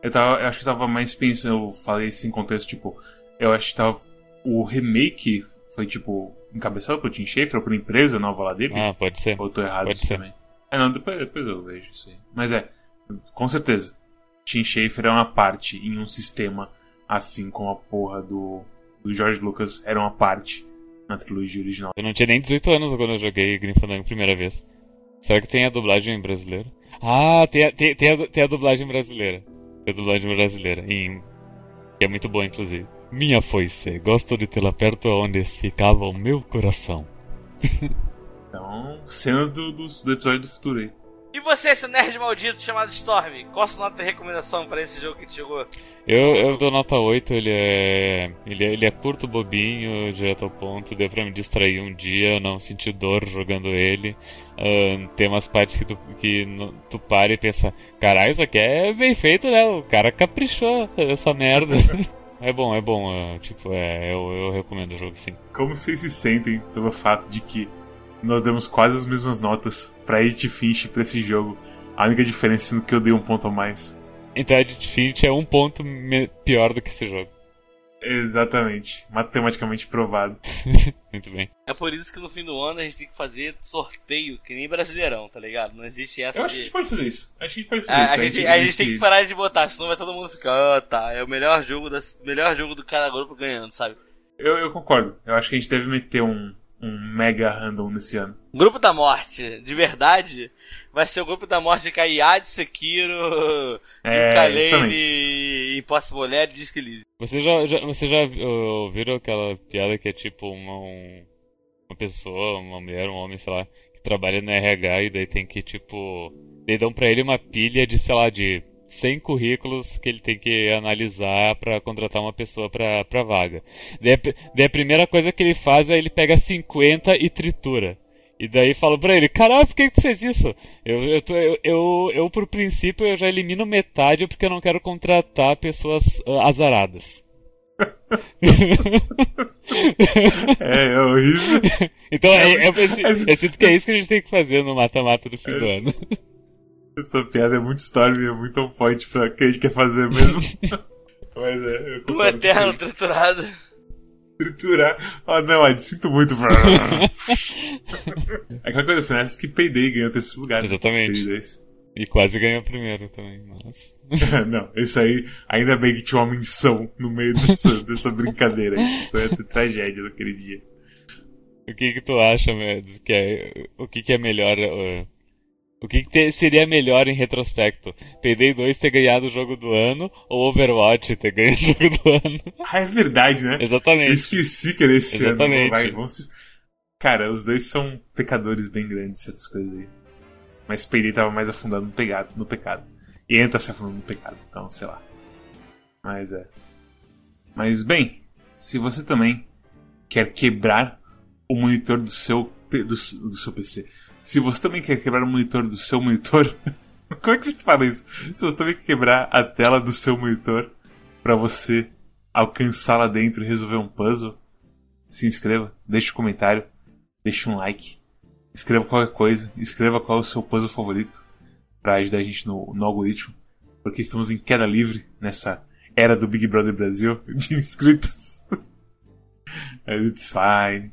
Eu, tava, eu acho que tava mais pensando, eu falei isso em contexto, tipo, eu acho que tava. O remake foi, tipo, encabeçado por Tim Schafer, ou por empresa nova lá dele. Ah, pode ser. Ou eu tô errado Pode isso ser. também. É, não, depois, depois eu vejo isso aí. Mas é, com certeza. Tim Schafer é uma parte em um sistema assim como a porra do, do George Lucas era uma parte na trilogia original. Eu não tinha nem 18 anos quando eu joguei Grim Fandango a primeira vez. Será que tem a dublagem brasileira? Ah, tem a, tem, tem a, tem a dublagem brasileira. Tem a dublagem brasileira. Em, que é muito boa, inclusive. Minha foice, gosto de tê-la perto onde ficava o meu coração. *laughs* Então, cenas do, do, do episódio do futuro aí. E você, seu nerd maldito chamado Storm, qual a sua nota de recomendação para esse jogo que te jogou? Eu, eu dou nota 8, ele é, ele é. Ele é curto, bobinho, direto ao ponto, deu pra me distrair um dia, não senti dor jogando ele. Uh, tem umas partes que tu, que no, tu para e pensa, caralho, isso aqui é bem feito, né? O cara caprichou essa merda. *laughs* é bom, é bom, uh, tipo, é, eu, eu recomendo o jogo sim. Como vocês se sentem pelo fato de que nós demos quase as mesmas notas pra Edith Finch pra esse jogo. A única diferença sendo que eu dei um ponto a mais. Então Edith Finch é um ponto pior do que esse jogo. Exatamente. Matematicamente provado. *laughs* Muito bem. É por isso que no fim do ano a gente tem que fazer sorteio, que nem brasileirão, tá ligado? Não existe essa. Eu acho de... que a gente pode fazer isso. Acho que a gente pode fazer a, isso. A, gente, a gente, a gente tem que parar de botar, senão vai todo mundo ficar, ah, tá, é o melhor jogo, da, melhor jogo do cada grupo ganhando, sabe? Eu, eu concordo. Eu acho que a gente deve meter um, um mega random nesse ano. Grupo da Morte, de verdade, vai ser o Grupo da Morte de Kaiad, Sekiro, é, e Impossible Lair e Disc Elysium. Você já, já, você já ouviram aquela piada que é tipo uma, um, uma pessoa, uma mulher, um homem, sei lá, que trabalha na RH e daí tem que, tipo... Daí dão pra ele uma pilha de, sei lá, de 100 currículos que ele tem que analisar para contratar uma pessoa pra, pra vaga. Daí, daí, a primeira coisa que ele faz é ele pega 50 e tritura. E daí falo pra ele, caralho, por que, que tu fez isso? Eu, eu, tô, eu, eu, eu, por princípio, eu já elimino metade porque eu não quero contratar pessoas uh, azaradas. é, é horrível. *laughs* Então, é, é, eu, eu, sinto que é isso que a gente tem que fazer no mata-mata do fim do ano. Essa piada é muito storm, é muito on point pra que a gente quer fazer mesmo. *laughs* Mas é. Eu um eterno triturado. Triturar. Oh não, Ed, sinto muito. é *laughs* aquela coisa, foi nessa que peidei e ganhou o terceiro lugar. Exatamente. E quase ganhou o primeiro também, mas. *laughs* não, isso aí, ainda bem que tinha uma menção no meio dessa, dessa brincadeira. Isso ter tragédia naquele dia. O que que tu acha, que é, o que que é melhor, uh, o que, que ter, seria melhor em retrospecto? Payday 2 ter ganhado o jogo do ano ou Overwatch ter ganho o *laughs* jogo do ano? Ah, é verdade, né? Exatamente. Eu esqueci que era esse Exatamente. ano. Vai, vamos se... Cara, os dois são pecadores bem grandes, certas coisas aí. Mas Payday tava mais afundado no, pegado, no pecado. E entra se afundando no pecado, então sei lá. Mas é. Mas bem, se você também quer quebrar o monitor do seu, do, do seu PC se você também quer quebrar o monitor do seu monitor, *laughs* como é que você fala isso? Se você também quer quebrar a tela do seu monitor para você alcançar lá dentro e resolver um puzzle, se inscreva, deixe um comentário, deixe um like, escreva qualquer coisa, escreva qual é o seu puzzle favorito para ajudar a gente no, no algoritmo, porque estamos em queda livre nessa era do Big Brother Brasil de inscritos. *laughs* It's fine.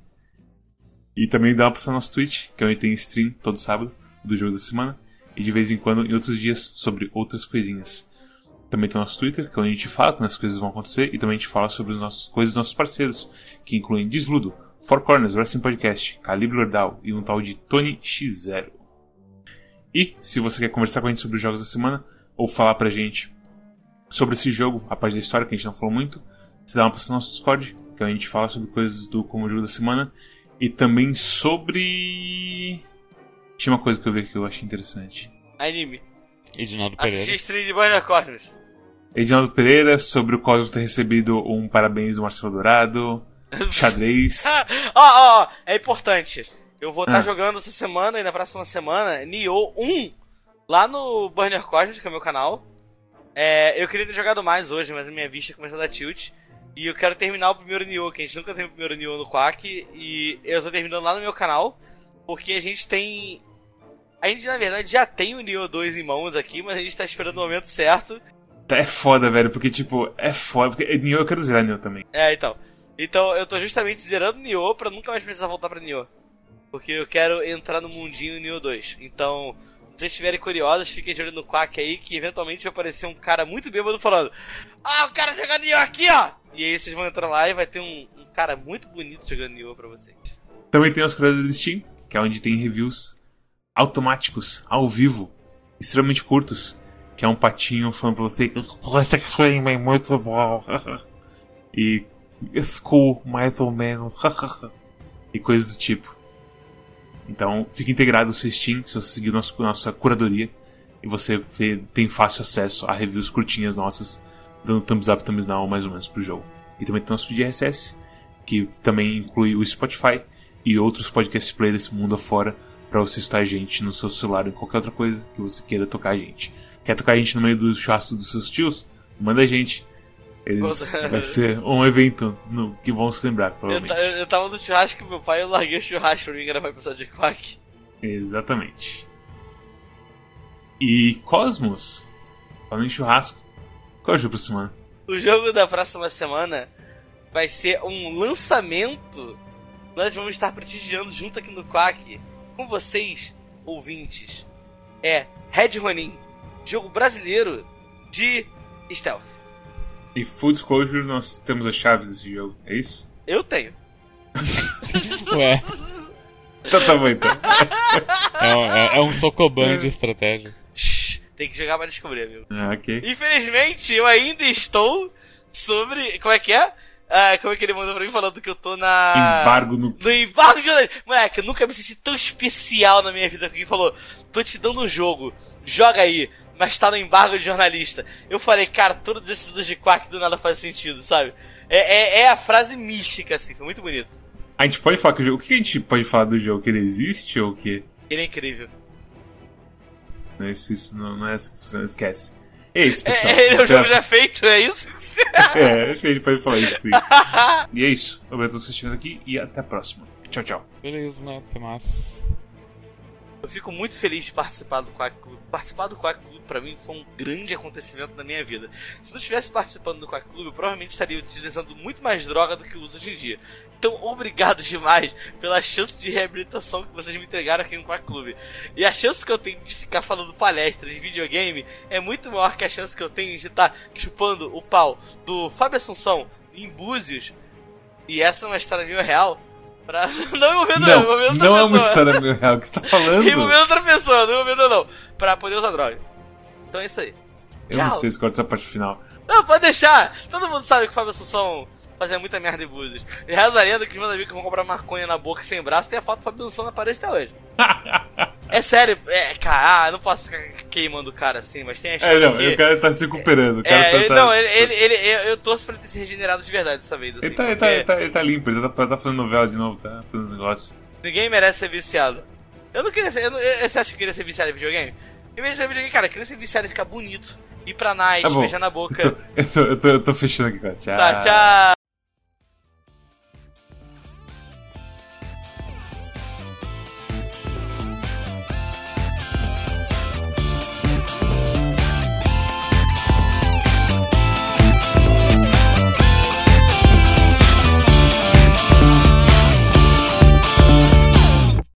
E também dá uma passar no nosso Twitch, que é onde tem stream todo sábado do jogo da semana. E de vez em quando em outros dias sobre outras coisinhas. Também tem o nosso Twitter, que é onde a gente fala quando as coisas vão acontecer. E também a gente fala sobre as nossas coisas dos nossos parceiros, que incluem Desludo, Four Corners, Wrestling Podcast, Calibre Ordal e um tal de Tony X0. E se você quer conversar com a gente sobre os jogos da semana, ou falar pra gente sobre esse jogo, a parte da história que a gente não falou muito, você dá uma passada no nosso Discord, que é onde a gente fala sobre coisas do como jogo da semana e também sobre. Tinha uma coisa que eu vi que eu achei interessante. Anime. Edinaldo Pereira. Assisti stream de Banner Cosmos. Edinaldo Pereira, sobre o Cosmos ter recebido um parabéns do Marcelo Dourado. *laughs* Xadrez. *laughs* Ó, ó, ó, é importante. Eu vou estar tá ah. jogando essa semana e na próxima semana Nioh 1 lá no Burner Cosmos, que é o meu canal. É, eu queria ter jogado mais hoje, mas a minha vista começou a dar tilt. E eu quero terminar o primeiro Nioh, que a gente nunca teve o primeiro Nioh no Quack. E eu tô terminando lá no meu canal, porque a gente tem. A gente, na verdade, já tem o Nioh 2 em mãos aqui, mas a gente tá esperando o momento certo. É foda, velho, porque, tipo, é foda. Porque Nioh eu quero zerar Nioh também. É, então. Então eu tô justamente zerando Nioh pra nunca mais precisar voltar pra Nioh. Porque eu quero entrar no mundinho Nioh 2. Então, se vocês estiverem curiosos, fiquem de olho no Quack aí, que eventualmente vai aparecer um cara muito bêbado falando: Ah, o cara jogando Nioh aqui, ó! E aí vocês vão entrar lá e vai ter um, um cara muito bonito jogando Nioh pra vocês. Também tem os canais do Steam, que é onde tem reviews automáticos, ao vivo, extremamente curtos, que é um patinho falando pra você é muito bom. *laughs* e ficou mais ou menos. *laughs* e coisas do tipo. Então, fica integrado o seu Steam, se você seguir nosso, nossa curadoria. E você tem fácil acesso a reviews curtinhas nossas, dando thumbs up, thumbs down, mais ou menos, pro jogo. E também tem nosso feed RSS, que também inclui o Spotify e outros podcast players mundo afora para você estar a gente no seu celular ou em qualquer outra coisa que você queira tocar a gente. Quer tocar a gente no meio do churrasco dos seus tios? Manda a gente. Eles, vai ser um evento no, que vão se lembrar, Eu, provavelmente. eu, eu tava no churrasco com meu pai, eu larguei o churrasco pra mim gravar episódio de Quack. Exatamente. E Cosmos, falando em churrasco, qual é o jogo pra semana? O jogo da próxima semana vai ser um lançamento. Nós vamos estar prestigiando junto aqui no Quack com vocês, ouvintes. É Red Ronin, jogo brasileiro de stealth. E Full Disclosure, nós temos as chaves desse jogo, é isso? Eu tenho. *laughs* Ué, Então tá bom então. é, um- é- é um socoban de estratégia. Tem que jogar pra descobrir, amigo. Ah, ok. Infelizmente, eu ainda estou sobre. Como é que é? Ah, como é que ele mandou pra mim falando que eu tô na. Embargo no. No embargo de jornalista. Moleque, eu nunca me senti tão especial na minha vida que alguém falou: tô te dando um jogo, joga aí, mas tá no embargo de jornalista. Eu falei, cara, todos esses anos de quack do nada faz sentido, sabe? É, é, é a frase mística, assim, foi muito bonito. A gente pode falar que o jogo. O que a gente pode falar do jogo? Que ele existe ou o quê? Ele é incrível. Não, isso, isso não, não é assim que funciona, esquece. É isso, pessoal. É, ele é um jogo Então- já feito, é isso? *laughs* É, acho que a gente pode falar isso sim. *laughs* e é isso. Obrigado a todos que assistiram aqui e até a próxima. Tchau, tchau. Beleza, né? Até mais. Eu fico muito feliz de participar do Quack Club. Participar do Quack Club pra mim foi um grande acontecimento na minha vida. Se não estivesse participando do Quack Club, eu provavelmente estaria utilizando muito mais droga do que uso hoje em dia. Então, *laughs* obrigado demais pela chance de reabilitação que vocês me entregaram aqui no Quack Club. E a chance que eu tenho de ficar falando palestras de videogame é muito maior que a chance que eu tenho de estar chupando o pau do Fábio Assunção em Búzios. E essa é uma história real. Pra... *laughs* Não envolvendo eu, envolvendo não é uma pessoa. história real que você tá falando. *laughs* Envolvendo outra pessoa, não envolvendo não. Pra poder usar droga. Então é isso aí. Eu não Tchau. sei se corta essa parte final. Não, pode deixar. Todo mundo sabe que o Fábio Assunção fazia muita merda em Búzios. E reza a lenda que os meus amigos vão comprar maconha na boca e sem braço tem a foto do Fábio Assunção na parede até hoje. *laughs* É sério, é, cara, ah, eu não posso ficar queimando o cara assim, mas tem a É, história não, que... o cara tá se recuperando. O cara É, tá, ele- tá- não, ele, ele, ele- eu, torço pra ele ter se regenerado de verdade dessa vez. Assim, Ele tá, ele, tá, porque ele, tá, ele tá limpo, ele tá, tá fazendo novela de novo, tá fazendo os negócios. Ninguém merece ser viciado. Eu não queria ser. Eu não, eu- você acha que eu queria ser viciado em videogame? Em vez de ser videogame, cara, eu queria ser viciado em ficar bonito, ir pra night, Tá beijar na boca. Eu tô, eu, tô, eu, tô, eu tô fechando aqui, cara. Tchau. Tá, tchau.